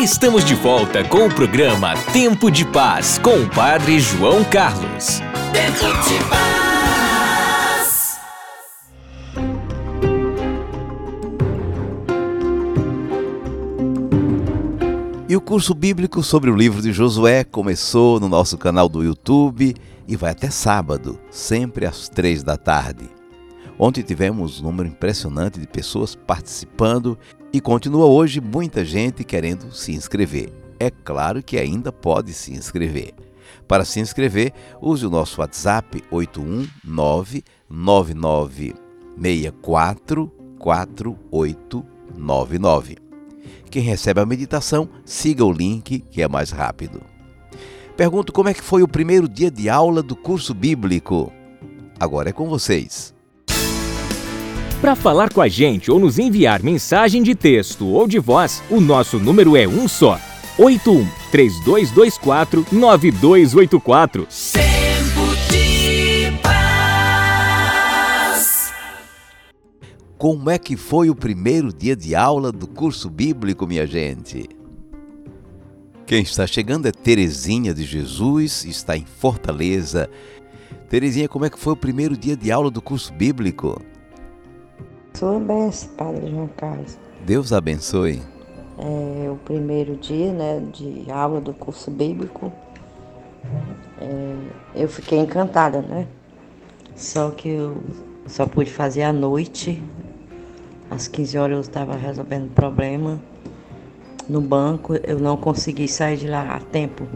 Estamos de volta com o programa Tempo de Paz com o Padre João Carlos. Tempo de Paz. E o curso bíblico sobre o livro de Josué começou no nosso canal do YouTube e vai até sábado, sempre às três da tarde. Ontem tivemos um número impressionante de pessoas participando e continua hoje muita gente querendo se inscrever. É claro que ainda pode se inscrever. Para se inscrever, use o nosso WhatsApp 819 9964 4899. Quem recebe a meditação, siga o link que é mais rápido. Pergunto como é que foi o primeiro dia de aula do curso bíblico. Agora é com vocês. Para falar com a gente ou nos enviar mensagem de texto ou de voz, o nosso número é um só: 81 3224 9284. Tempo de paz. Como é que foi o primeiro dia de aula do curso bíblico, minha gente? Quem está chegando é Terezinha de Jesus, está em Fortaleza. Terezinha, como é que foi o primeiro dia de aula do curso bíblico? Sua bênção, Padre João Carlos. Deus abençoe. É o primeiro dia né, de aula do curso bíblico. É, eu fiquei encantada, né? Só que eu só pude fazer à noite. Às 15 horas eu estava resolvendo problema no banco. Eu não consegui sair de lá a tempo.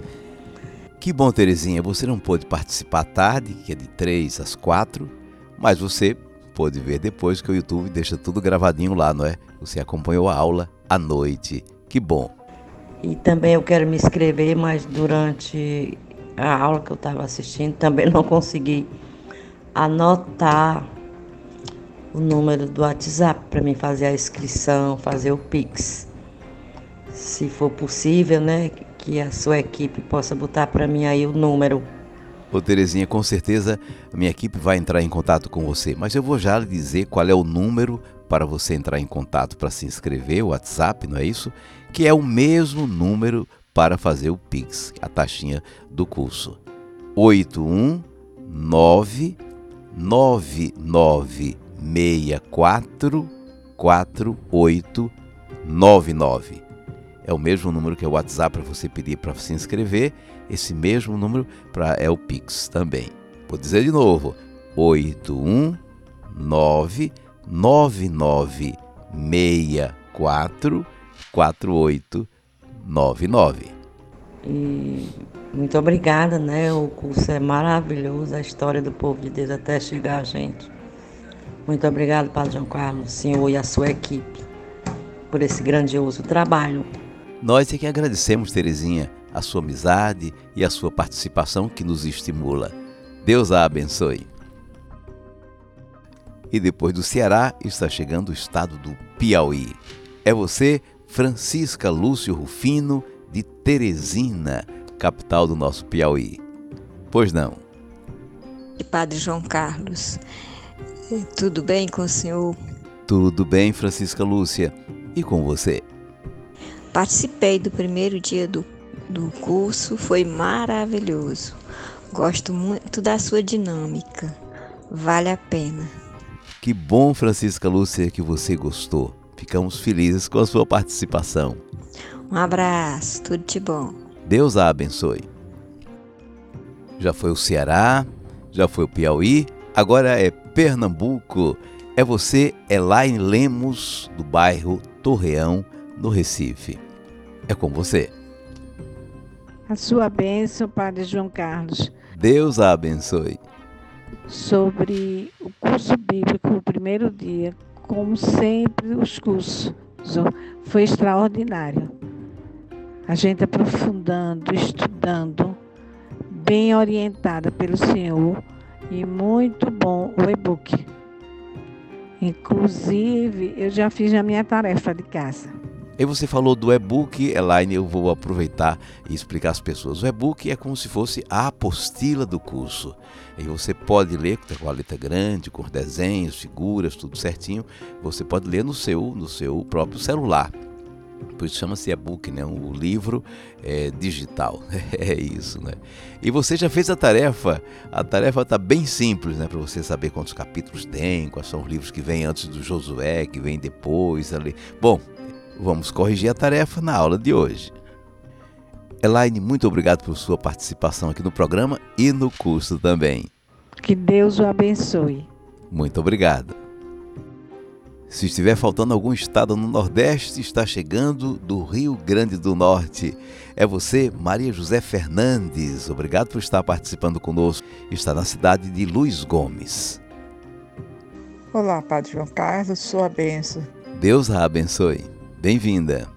Que bom, Terezinha. Você não pôde participar à tarde, que é de 3 às 4, mas você pôde ver depois que o YouTube deixa tudo gravadinho lá, não é? Você acompanhou a aula à noite. Que bom. E também eu quero me inscrever, mas durante a aula que eu estava assistindo também não consegui anotar o número do WhatsApp para mim fazer a inscrição, fazer o Pix. Se for possível, né, que a sua equipe possa botar para mim aí o número Ô Terezinha, com certeza a minha equipe vai entrar em contato com você, mas eu vou já lhe dizer qual é o número para você entrar em contato para se inscrever, o WhatsApp, não é isso? Que é o mesmo número para fazer o Pix, a taxinha do curso. 819 9964 4899. É o mesmo número que é o WhatsApp para você pedir para se inscrever esse mesmo número para é o Pix também. Vou dizer de novo: 819 9964 4899. E muito obrigada, né? O curso é maravilhoso, a história do povo de Deus até chegar a gente. Muito obrigado, Padre João Carlos, senhor e a sua equipe, por esse grandioso trabalho. Nós é que agradecemos, Terezinha, a sua amizade e a sua participação que nos estimula. Deus a abençoe. E depois do Ceará está chegando o estado do Piauí. É você, Francisca Lúcio Rufino, de Teresina, capital do nosso Piauí. Pois não. E Padre João Carlos, tudo bem com o senhor? Tudo bem, Francisca Lúcia. E com você? Participei do primeiro dia do do curso foi maravilhoso. Gosto muito da sua dinâmica. Vale a pena. Que bom, Francisca Lúcia, que você gostou. Ficamos felizes com a sua participação. Um abraço, tudo de bom. Deus a abençoe. Já foi o Ceará, já foi o Piauí, agora é Pernambuco. É você, Elaine Lemos, do bairro Torreão, no Recife. É com você. A sua bênção, Padre João Carlos. Deus a abençoe. Sobre o curso bíblico, o primeiro dia, como sempre, os cursos foi extraordinário. A gente aprofundando, estudando, bem orientada pelo Senhor e muito bom o e-book. Inclusive, eu já fiz a minha tarefa de casa. E você falou do e-book, Elaine, eu vou aproveitar e explicar às pessoas. O e-book é como se fosse a apostila do curso. E você pode ler com a letra grande, com desenhos, figuras, tudo certinho. Você pode ler no seu, no seu próprio celular. Por isso chama-se e-book, né? O livro é digital. É isso, né? E você já fez a tarefa. A tarefa está bem simples, né? Para você saber quantos capítulos tem, quais são os livros que vêm antes do Josué, que vem depois ali. Bom, vamos corrigir a tarefa na aula de hoje. Elaine, muito obrigado por sua participação aqui no programa e no curso também. Que Deus o abençoe. Muito obrigado. Se estiver faltando algum estado no Nordeste, está chegando do Rio Grande do Norte. É você, Maria José Fernandes. Obrigado por estar participando conosco. Está na cidade de Luiz Gomes. Olá, Padre João Carlos, sua benção. Deus a abençoe. Bem-vinda.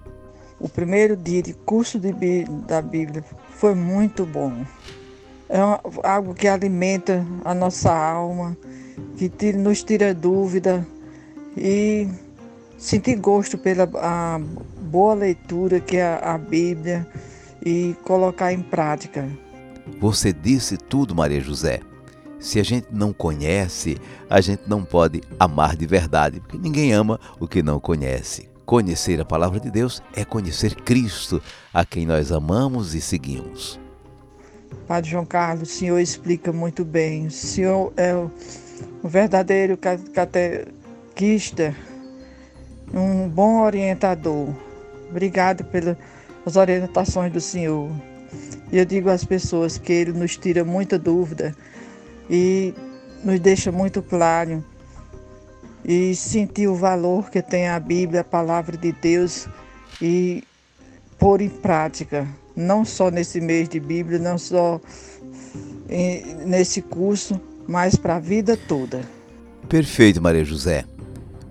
O primeiro dia de curso de, da Bíblia foi muito bom. É algo que alimenta a nossa alma, que nos tira dúvida e sentir gosto pela boa leitura que é a Bíblia e colocar em prática. Você disse tudo, Maria José. Se a gente não conhece, a gente não pode amar de verdade, porque ninguém ama o que não conhece. Conhecer a palavra de Deus é conhecer Cristo, a quem nós amamos e seguimos. Padre João Carlos, o senhor explica muito bem. O senhor é o verdadeiro cate catequista, um bom orientador. Obrigado pelas orientações do Senhor. E eu digo às pessoas que ele nos tira muita dúvida e nos deixa muito claro e sentir o valor que tem a Bíblia, a palavra de Deus e pôr em prática, não só nesse mês de Bíblia, não só nesse curso, mas para a vida toda. Perfeito, Maria José.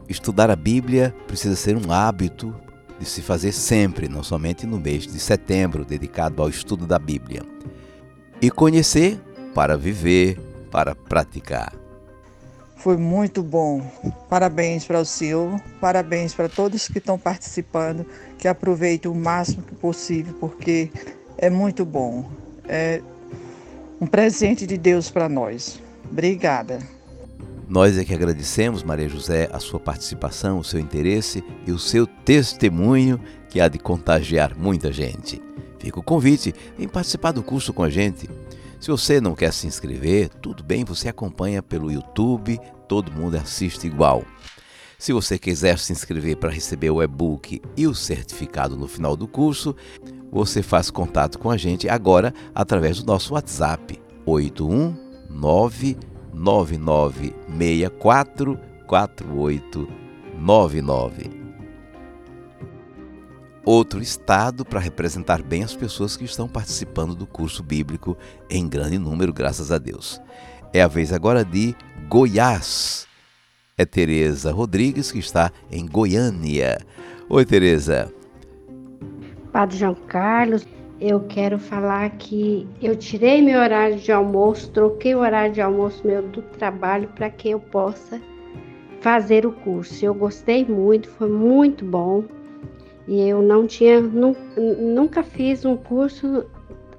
Estudar a Bíblia precisa ser um hábito de se fazer sempre, não somente no mês de setembro, dedicado ao estudo da Bíblia. E conhecer para viver, para praticar. Foi muito bom. Parabéns para o senhor, parabéns para todos que estão participando, que aproveitem o máximo possível, porque é muito bom. É um presente de Deus para nós. Obrigada. Nós é que agradecemos, Maria José, a sua participação, o seu interesse e o seu testemunho que há de contagiar muita gente. Fica o convite, vem participar do curso com a gente. Se você não quer se inscrever, tudo bem, você acompanha pelo YouTube, todo mundo assiste igual. Se você quiser se inscrever para receber o e-book e o certificado no final do curso, você faz contato com a gente agora através do nosso WhatsApp 819 9964 4899. Outro estado para representar bem as pessoas que estão participando do curso bíblico em grande número, graças a Deus. É a vez agora de Goiás. É Tereza Rodrigues que está em Goiânia. Oi, Tereza. Padre João Carlos, eu quero falar que eu tirei meu horário de almoço, troquei o horário de almoço meu do trabalho para que eu possa fazer o curso. Eu gostei muito, foi muito bom. E eu não tinha, nunca fiz um curso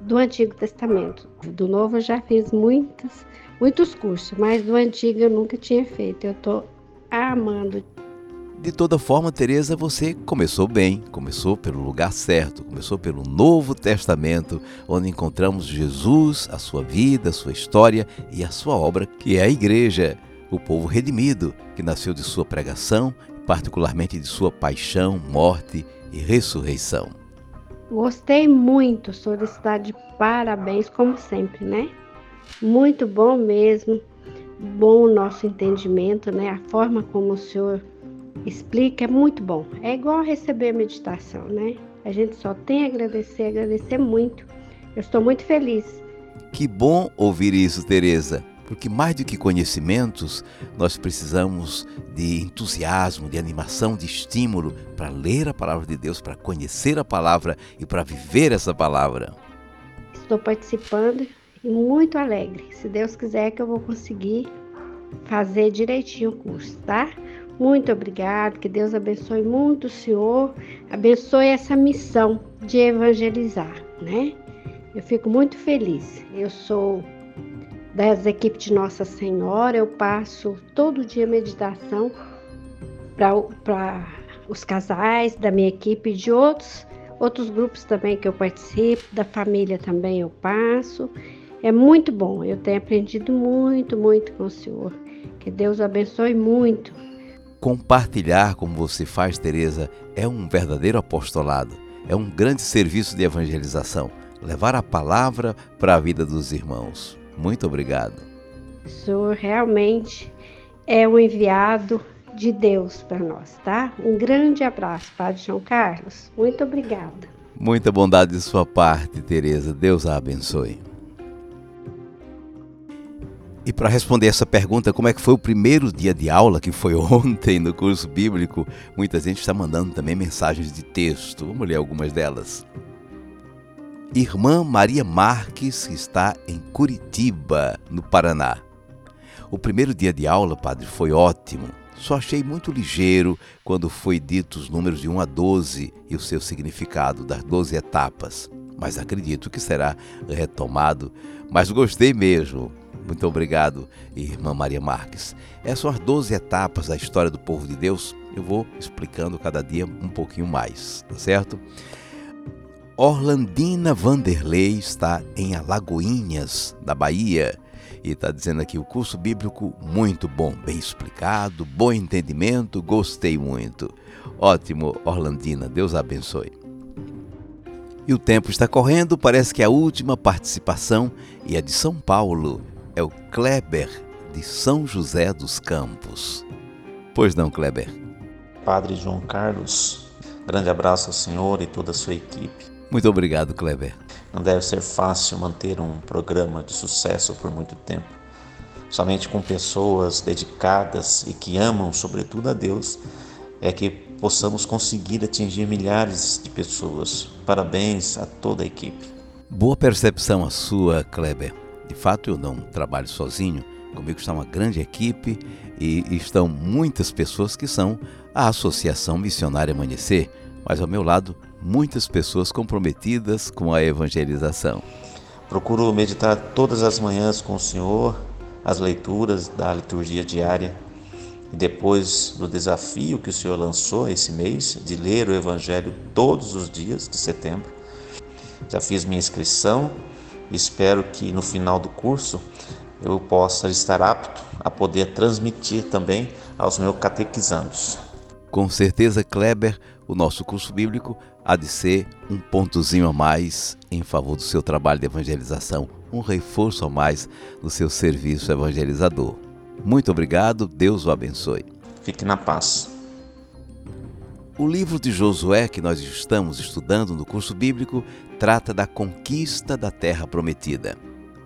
do Antigo Testamento. Do Novo eu já fiz muitos, muitos cursos, mas do Antigo eu nunca tinha feito. Eu estou amando. De toda forma, Teresa, você começou bem, começou pelo lugar certo, começou pelo Novo Testamento, onde encontramos Jesus, a sua vida, a sua história e a sua obra, que é a igreja, o povo redimido, que nasceu de sua pregação, particularmente de sua paixão, morte e ressurreição. Gostei muito, está de parabéns, como sempre, né? Muito bom mesmo, bom o nosso entendimento, né? A forma como o senhor explica, é muito bom. É igual receber a meditação, né? A gente só tem a agradecer, agradecer muito. Eu estou muito feliz. Que bom ouvir isso, Teresa. Porque mais do que conhecimentos, nós precisamos de entusiasmo, de animação, de estímulo para ler a palavra de Deus, para conhecer a palavra e para viver essa palavra. Estou participando e muito alegre. Se Deus quiser que eu vou conseguir fazer direitinho o curso, tá? Muito obrigado, que Deus abençoe muito o Senhor, abençoe essa missão de evangelizar, né? Eu fico muito feliz. Eu sou das equipes de Nossa Senhora, eu passo todo dia meditação para os casais da minha equipe e de outros, outros grupos também que eu participo, da família também eu passo. É muito bom, eu tenho aprendido muito, muito com o Senhor. Que Deus abençoe muito. Compartilhar como você faz, Teresa, é um verdadeiro apostolado, é um grande serviço de evangelização, levar a palavra para a vida dos irmãos. Muito obrigado. O Senhor realmente é um enviado de Deus para nós, tá? Um grande abraço, Padre João Carlos. Muito obrigada. Muita bondade de sua parte, Teresa. Deus a abençoe. E para responder essa pergunta, como é que foi o primeiro dia de aula, que foi ontem no curso bíblico, muita gente está mandando também mensagens de texto. Vamos ler algumas delas. Irmã Maria Marques está em Curitiba, no Paraná. O primeiro dia de aula, padre, foi ótimo. Só achei muito ligeiro quando foi dito os números de 1 a 12 e o seu significado das 12 etapas. Mas acredito que será retomado. Mas gostei mesmo. Muito obrigado, irmã Maria Marques. Essas são as 12 etapas da história do povo de Deus. Eu vou explicando cada dia um pouquinho mais, tá certo? Orlandina Vanderlei está em Alagoinhas, na Bahia. E está dizendo aqui o curso bíblico muito bom, bem explicado, bom entendimento, gostei muito. Ótimo, Orlandina, Deus abençoe. E o tempo está correndo, parece que a última participação e a de São Paulo é o Kleber de São José dos Campos. Pois não, Kleber? Padre João Carlos, grande abraço ao senhor e toda a sua equipe. Muito obrigado, Kleber. Não deve ser fácil manter um programa de sucesso por muito tempo. Somente com pessoas dedicadas e que amam, sobretudo, a Deus, é que possamos conseguir atingir milhares de pessoas. Parabéns a toda a equipe. Boa percepção a sua, Kleber. De fato, eu não trabalho sozinho. Comigo está uma grande equipe e estão muitas pessoas que são a Associação Missionária Amanhecer, mas ao meu lado muitas pessoas comprometidas com a evangelização. Procuro meditar todas as manhãs com o Senhor, as leituras da liturgia diária. E depois do desafio que o Senhor lançou esse mês de ler o Evangelho todos os dias de setembro, já fiz minha inscrição e espero que no final do curso eu possa estar apto a poder transmitir também aos meus catequizandos. Com certeza, Kleber, o nosso curso bíblico há de ser um pontozinho a mais em favor do seu trabalho de evangelização, um reforço a mais no seu serviço evangelizador. Muito obrigado, Deus o abençoe. Fique na paz. O livro de Josué que nós estamos estudando no curso bíblico trata da conquista da terra prometida.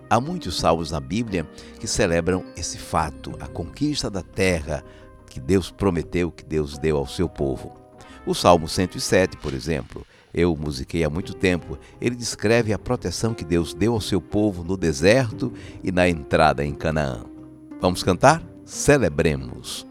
Há muitos salmos na Bíblia que celebram esse fato, a conquista da terra que Deus prometeu, que Deus deu ao seu povo. O Salmo 107, por exemplo, eu musiquei há muito tempo, ele descreve a proteção que Deus deu ao seu povo no deserto e na entrada em Canaã. Vamos cantar? Celebremos.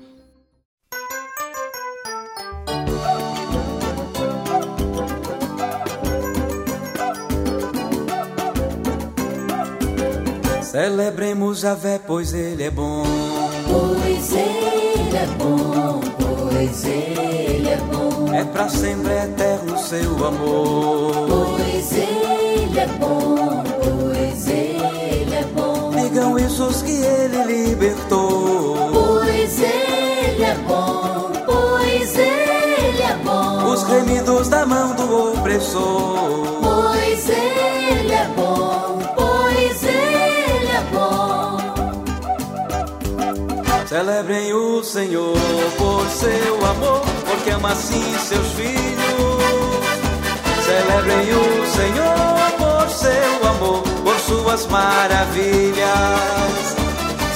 Celebremos Javé, pois ele é bom. Pois ele é bom, pois ele é bom. É pra sempre eterno seu amor. Pois ele é bom, pois ele é bom. Digam isso os que ele libertou. Pois ele é bom, pois ele é bom. Os remidos da mão do opressor. Celebrem o Senhor por seu amor porque ama assim seus filhos. Celebrem o Senhor por seu amor, por suas maravilhas.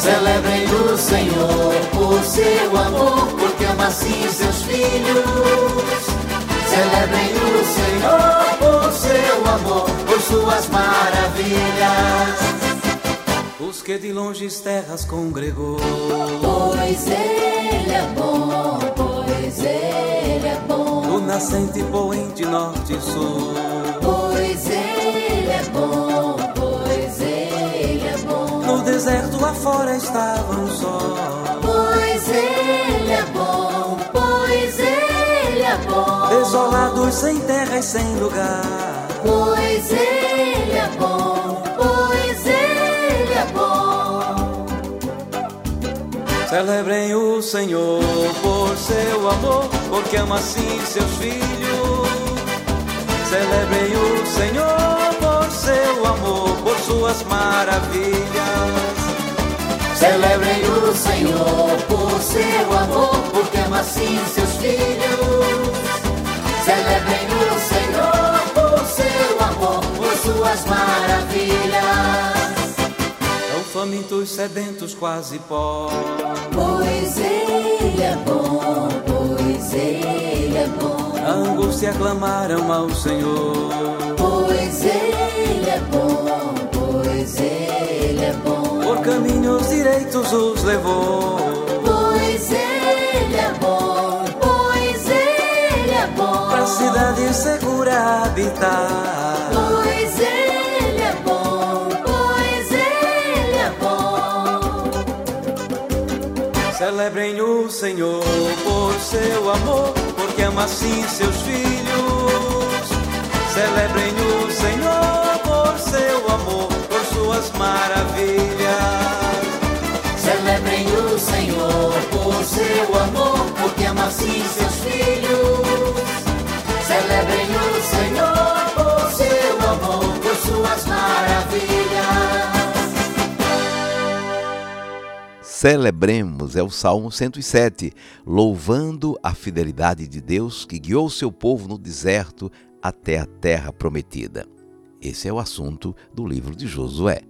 Celebrem o Senhor por seu amor, porque ama assim seus filhos. Celebrem o Senhor por seu amor, por suas maravilhas. Os que de longes terras congregou. Pois ele é bom, pois ele é bom. Do nascente poente norte e sul. Pois ele é bom, pois ele é bom. No deserto afora estavam só. Pois ele é bom, pois ele é bom. Desolados sem terra e sem lugar. Pois Ele é bom, Celebrem o Senhor por seu amor, porque ama assim seus filhos. Celebrem o Senhor por seu amor, por suas maravilhas. Celebrem o Senhor por seu amor, porque ama assim seus filhos. Celebrem o Senhor por seu amor, por suas maravilhas. Famintos, sedentos, quase pó. Pois Ele é bom, pois Ele é bom. A angústia clamaram ao Senhor. Pois Ele é bom, pois Ele é bom. Por caminhos direitos os levou. Pois Ele é bom, pois Ele é bom. Pra cidade segura habitar. Celebrem o Senhor por seu amor, porque ama assim seus filhos. Celebrem o Senhor por seu amor, por suas maravilhas. Celebrem o Senhor por seu amor, porque ama assim seus filhos. Celebrem o Senhor Celebremos é o Salmo 107, louvando a fidelidade de Deus que guiou seu povo no deserto até a terra prometida. Esse é o assunto do livro de Josué.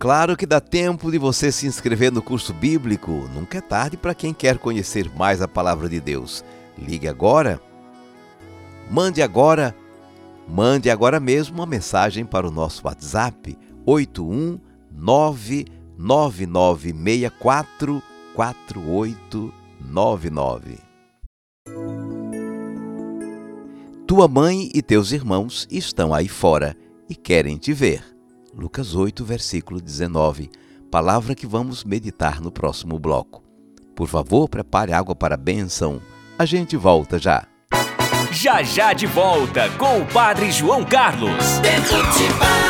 Claro que dá tempo de você se inscrever no curso bíblico, nunca é tarde para quem quer conhecer mais a palavra de Deus. Ligue agora. Mande agora, mande agora mesmo uma mensagem para o nosso WhatsApp 819 9964 4899. Tua mãe e teus irmãos estão aí fora e querem te ver. Lucas 8, versículo 19. Palavra que vamos meditar no próximo bloco. Por favor, prepare água para a bênção. A gente volta já. Já já de volta com o Padre João Carlos. Tempo de paz.